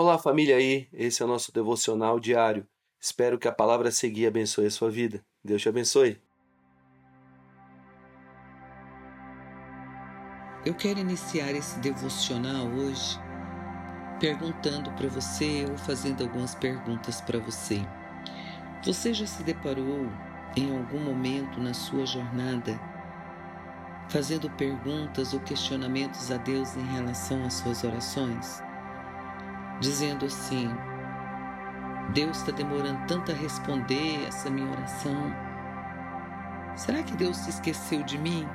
Olá, família aí. Esse é o nosso devocional diário. Espero que a palavra seguir abençoe a sua vida. Deus te abençoe. Eu quero iniciar esse devocional hoje perguntando para você ou fazendo algumas perguntas para você. Você já se deparou em algum momento na sua jornada fazendo perguntas ou questionamentos a Deus em relação às suas orações? Dizendo assim: Deus está demorando tanto a responder essa minha oração. Será que Deus se esqueceu de mim?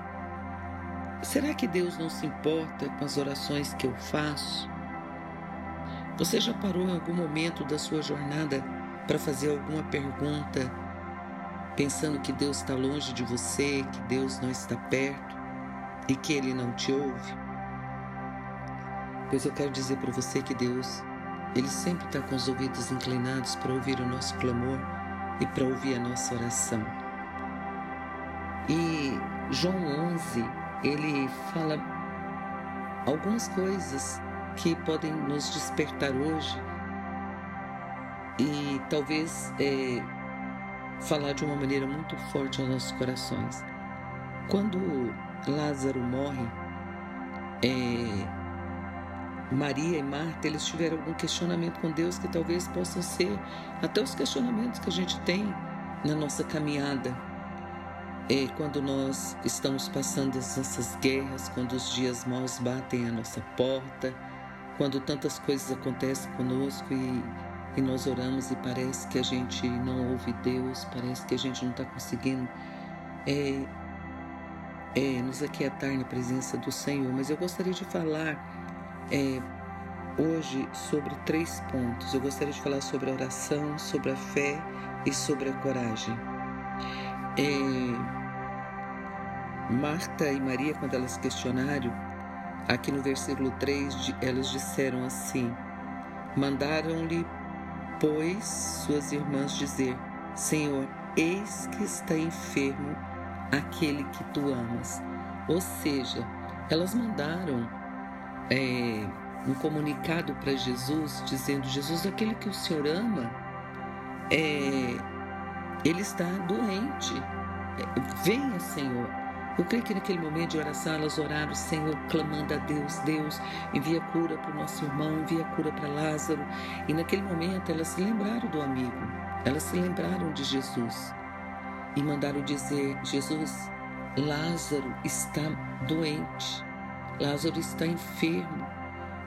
Será que Deus não se importa com as orações que eu faço? Você já parou em algum momento da sua jornada para fazer alguma pergunta, pensando que Deus está longe de você, que Deus não está perto e que Ele não te ouve? Pois eu quero dizer para você que Deus, Ele sempre está com os ouvidos inclinados para ouvir o nosso clamor e para ouvir a nossa oração. E João 11, ele fala algumas coisas que podem nos despertar hoje e talvez é, falar de uma maneira muito forte aos nossos corações. Quando Lázaro morre, é, Maria e Marta, eles tiveram algum questionamento com Deus que talvez possam ser até os questionamentos que a gente tem na nossa caminhada é quando nós estamos passando essas guerras, quando os dias maus batem à nossa porta, quando tantas coisas acontecem conosco e, e nós oramos e parece que a gente não ouve Deus, parece que a gente não está conseguindo é, é, nos aquietar na presença do Senhor. Mas eu gostaria de falar é, hoje sobre três pontos. Eu gostaria de falar sobre a oração, sobre a fé e sobre a coragem. É, Marta e Maria, quando elas questionaram, aqui no versículo 3, elas disseram assim: Mandaram-lhe, pois, suas irmãs dizer: Senhor, eis que está enfermo aquele que tu amas. Ou seja, elas mandaram é, um comunicado para Jesus dizendo: Jesus, aquele que o Senhor ama, é, ele está doente. Venha, Senhor. Eu creio que naquele momento de oração elas oraram, Senhor, clamando a Deus, Deus, envia cura para o nosso irmão, envia cura para Lázaro. E naquele momento elas se lembraram do amigo, elas se lembraram de Jesus e mandaram dizer: Jesus, Lázaro está doente, Lázaro está enfermo.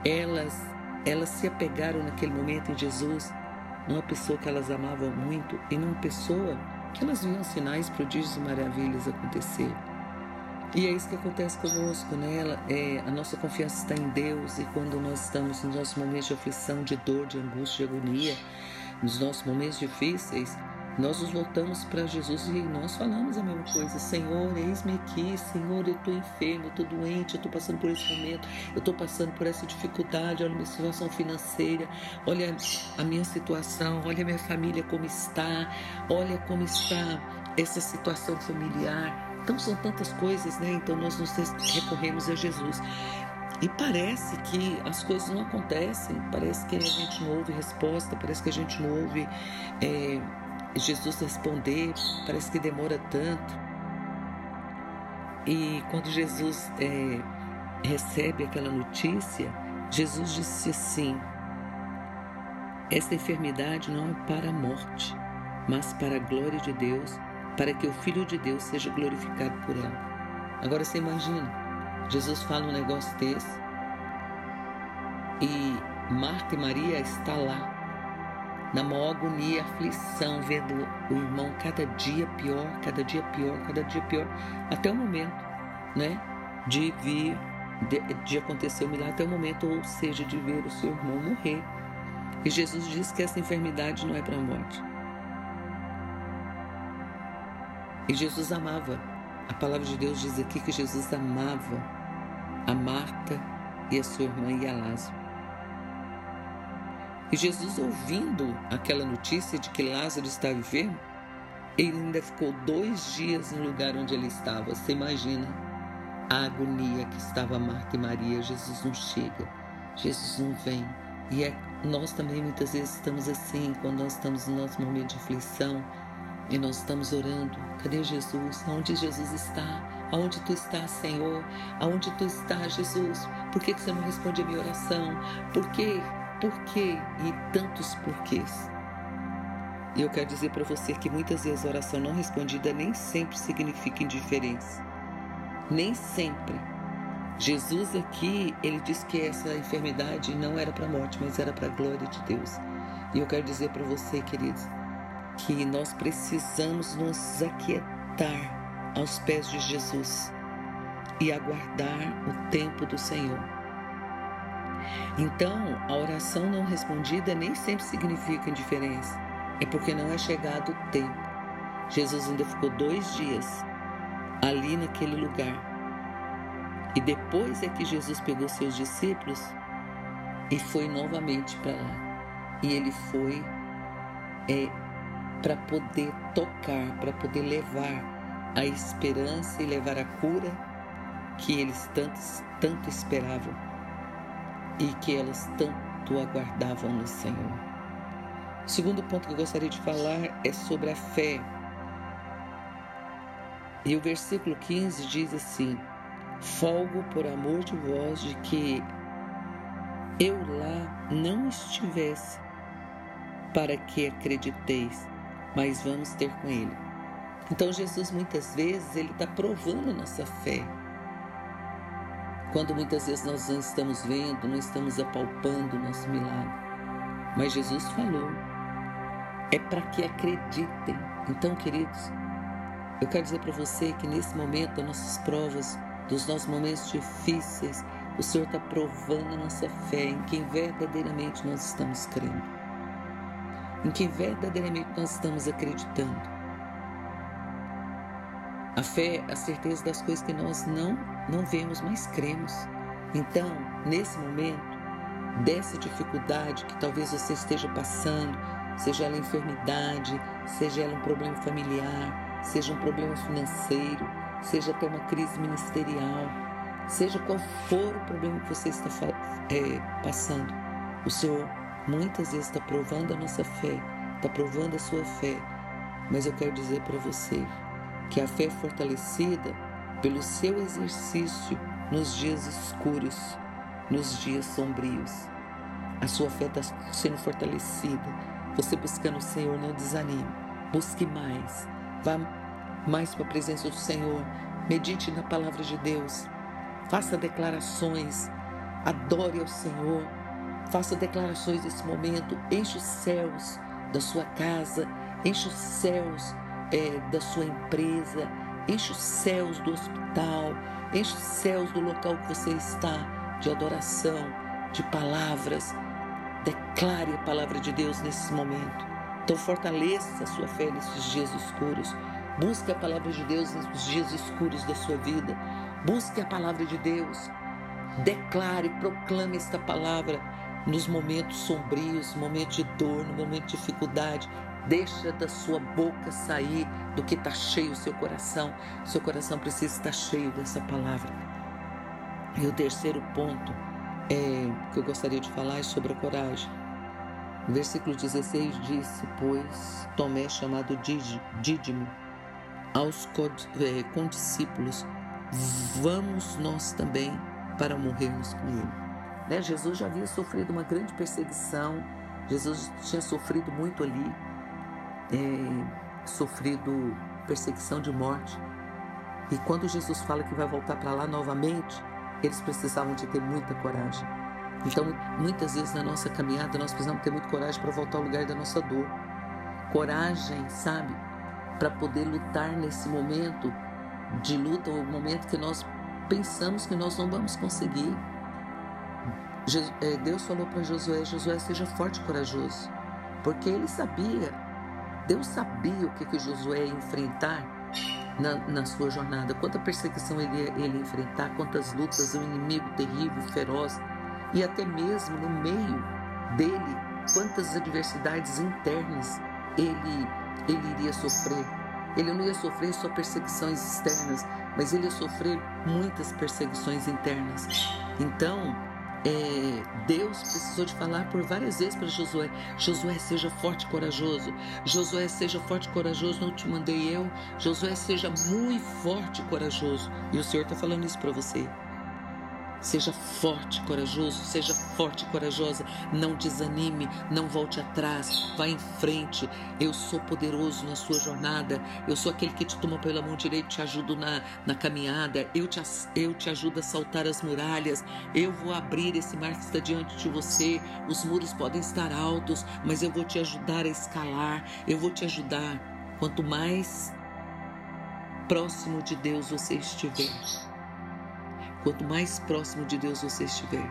Elas, elas se apegaram naquele momento em Jesus, numa pessoa que elas amavam muito e numa pessoa que elas viam sinais, prodígios e maravilhas acontecer. E é isso que acontece conosco, né? É, a nossa confiança está em Deus e quando nós estamos nos nossos momentos de aflição, de dor, de angústia, de agonia, nos nossos momentos difíceis, nós nos voltamos para Jesus e nós falamos a mesma coisa. Senhor, eis-me aqui. Senhor, eu estou enfermo, eu estou doente, eu estou passando por esse momento, eu estou passando por essa dificuldade. Olha a minha situação financeira, olha a minha situação, olha a minha família como está, olha como está essa situação familiar. Então são tantas coisas, né? Então nós nos recorremos a Jesus. E parece que as coisas não acontecem, parece que a gente não ouve resposta, parece que a gente não ouve. É, Jesus responder, parece que demora tanto. E quando Jesus é, recebe aquela notícia, Jesus disse assim: Esta enfermidade não é para a morte, mas para a glória de Deus, para que o Filho de Deus seja glorificado por ela. Agora você imagina, Jesus fala um negócio desse e Marta e Maria está lá na maior agonia, aflição, vendo o irmão cada dia pior, cada dia pior, cada dia pior, até o momento, né, de vir, de, de acontecer o milagre, até o momento, ou seja, de ver o seu irmão morrer. E Jesus diz que essa enfermidade não é para a morte. E Jesus amava. A palavra de Deus diz aqui que Jesus amava a Marta e a sua irmã e a Lázaro. E Jesus, ouvindo aquela notícia de que Lázaro estava enfermo, ele ainda ficou dois dias no lugar onde ele estava. Você imagina a agonia que estava Marta e Maria. Jesus não chega, Jesus não vem. E é nós também muitas vezes estamos assim, quando nós estamos no nosso momento de aflição e nós estamos orando. Cadê Jesus? Onde Jesus está? Aonde tu estás, Senhor? Aonde tu estás, Jesus? Por que você não responde a minha oração? Por quê? Por quê? E tantos porquês. E eu quero dizer para você que muitas vezes a oração não respondida nem sempre significa indiferença. Nem sempre. Jesus aqui, ele diz que essa enfermidade não era para a morte, mas era para a glória de Deus. E eu quero dizer para você, queridos, que nós precisamos nos aquietar aos pés de Jesus e aguardar o tempo do Senhor. Então, a oração não respondida nem sempre significa indiferença, é porque não é chegado o tempo. Jesus ainda ficou dois dias ali naquele lugar. E depois é que Jesus pegou seus discípulos e foi novamente para lá. E ele foi é, para poder tocar, para poder levar a esperança e levar a cura que eles tanto, tanto esperavam e que elas tanto aguardavam no Senhor. O segundo ponto que eu gostaria de falar é sobre a fé. E o versículo 15 diz assim: Folgo por amor de vós de que eu lá não estivesse, para que acrediteis mas vamos ter com Ele. Então Jesus muitas vezes ele está provando a nossa fé. Quando muitas vezes nós não estamos vendo, não estamos apalpando o nosso milagre. Mas Jesus falou, é para que acreditem. Então, queridos, eu quero dizer para você que nesse momento das nossas provas, dos nossos momentos difíceis, o Senhor está provando a nossa fé em quem verdadeiramente nós estamos crendo em que verdadeiramente nós estamos acreditando. A fé a certeza das coisas que nós não, não vemos, mas cremos. Então, nesse momento, dessa dificuldade que talvez você esteja passando, seja ela enfermidade, seja ela um problema familiar, seja um problema financeiro, seja até uma crise ministerial, seja qual for o problema que você está é, passando, o Senhor muitas vezes está provando a nossa fé, está provando a sua fé, mas eu quero dizer para você que a fé é fortalecida pelo seu exercício nos dias escuros, nos dias sombrios. A sua fé está sendo fortalecida. Você buscando o Senhor, não desanime. Busque mais. Vá mais para a presença do Senhor. Medite na palavra de Deus. Faça declarações. Adore ao Senhor. Faça declarações nesse momento. Enche os céus da sua casa, enche os céus é, da sua empresa, enche os céus do hospital, enche os céus do local que você está, de adoração, de palavras. Declare a palavra de Deus nesse momento. Então fortaleça a sua fé nesses dias escuros. Busque a palavra de Deus nos dias escuros da sua vida. Busque a palavra de Deus. Declare, proclame esta palavra nos momentos sombrios, momentos de dor, no momento de dificuldade. Deixa da sua boca sair do que está cheio o seu coração. Seu coração precisa estar cheio dessa palavra. E o terceiro ponto é, que eu gostaria de falar é sobre a coragem. O versículo 16 disse: Pois Tomé, chamado Dídimo, aos é, condiscípulos, vamos nós também para morrermos com ele. Né? Jesus já havia sofrido uma grande perseguição, Jesus tinha sofrido muito ali, é, sofrido perseguição de morte. E quando Jesus fala que vai voltar para lá novamente, eles precisavam de ter muita coragem. Então, muitas vezes na nossa caminhada, nós precisamos ter muita coragem para voltar ao lugar da nossa dor. Coragem, sabe? Para poder lutar nesse momento de luta, o momento que nós pensamos que nós não vamos conseguir. É, Deus falou para Josué: Josué, seja forte e corajoso, porque ele sabia, Deus sabia o que, que Josué ia enfrentar na, na sua jornada, quanta perseguição ele ia, ele ia enfrentar, quantas lutas, um inimigo terrível, feroz, e até mesmo no meio dele, quantas adversidades internas ele, ele iria sofrer. Ele não ia sofrer só perseguições externas, mas ele ia sofrer muitas perseguições internas. Então, é, Deus precisou de falar por várias vezes para Josué: Josué, seja forte e corajoso. Josué, seja forte e corajoso. Não te mandei eu. Josué, seja muito forte e corajoso. E o Senhor está falando isso para você. Seja forte, corajoso, seja forte e corajosa. Não desanime, não volte atrás, vá em frente. Eu sou poderoso na sua jornada. Eu sou aquele que te toma pela mão direita te ajudo na, na caminhada. Eu te, eu te ajudo a saltar as muralhas. Eu vou abrir esse mar que está diante de você. Os muros podem estar altos, mas eu vou te ajudar a escalar. Eu vou te ajudar. Quanto mais próximo de Deus você estiver, Quanto mais próximo de Deus você estiver,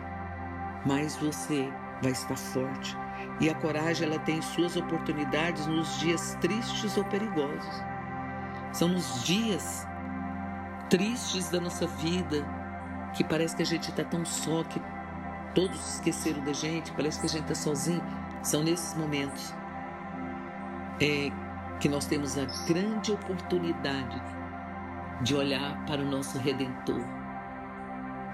mais você vai estar forte. E a coragem ela tem suas oportunidades nos dias tristes ou perigosos. São nos dias tristes da nossa vida que parece que a gente está tão só, que todos esqueceram da gente, parece que a gente está sozinho. São nesses momentos é, que nós temos a grande oportunidade de olhar para o nosso Redentor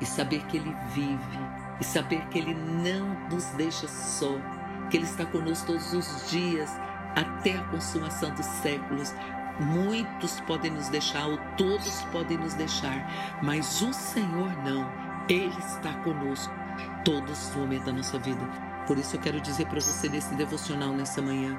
e saber que Ele vive, e saber que Ele não nos deixa só, que Ele está conosco todos os dias, até a consumação dos séculos. Muitos podem nos deixar, ou todos podem nos deixar, mas o Senhor não. Ele está conosco todos os momentos da nossa vida. Por isso eu quero dizer para você nesse devocional nessa manhã,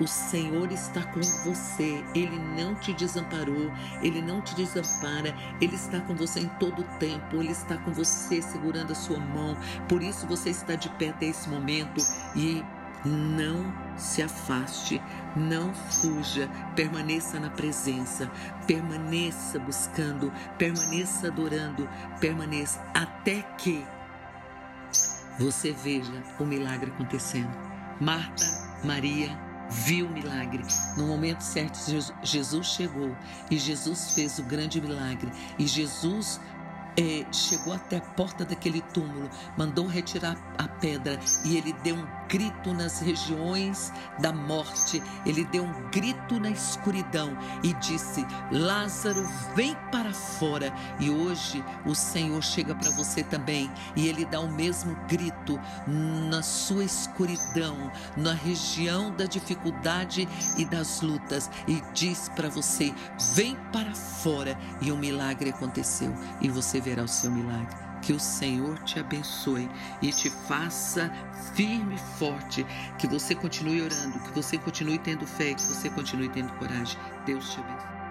o Senhor está com você, Ele não te desamparou, Ele não te desampara, Ele está com você em todo o tempo, Ele está com você segurando a sua mão. Por isso você está de pé até esse momento. E não se afaste, não fuja, permaneça na presença, permaneça buscando, permaneça adorando, permaneça até que você veja o milagre acontecendo. Marta, Maria, viu o milagre. No momento certo, Jesus chegou e Jesus fez o grande milagre. E Jesus é, chegou até a porta daquele túmulo, mandou retirar a pedra e ele deu um grito nas regiões da morte, ele deu um grito na escuridão e disse: Lázaro, vem para fora. E hoje o Senhor chega para você também e ele dá o mesmo grito na sua escuridão, na região da dificuldade e das lutas e diz para você: vem para fora. E o milagre aconteceu e você verá o seu milagre. Que o Senhor te abençoe e te faça firme e forte. Que você continue orando, que você continue tendo fé, que você continue tendo coragem. Deus te abençoe.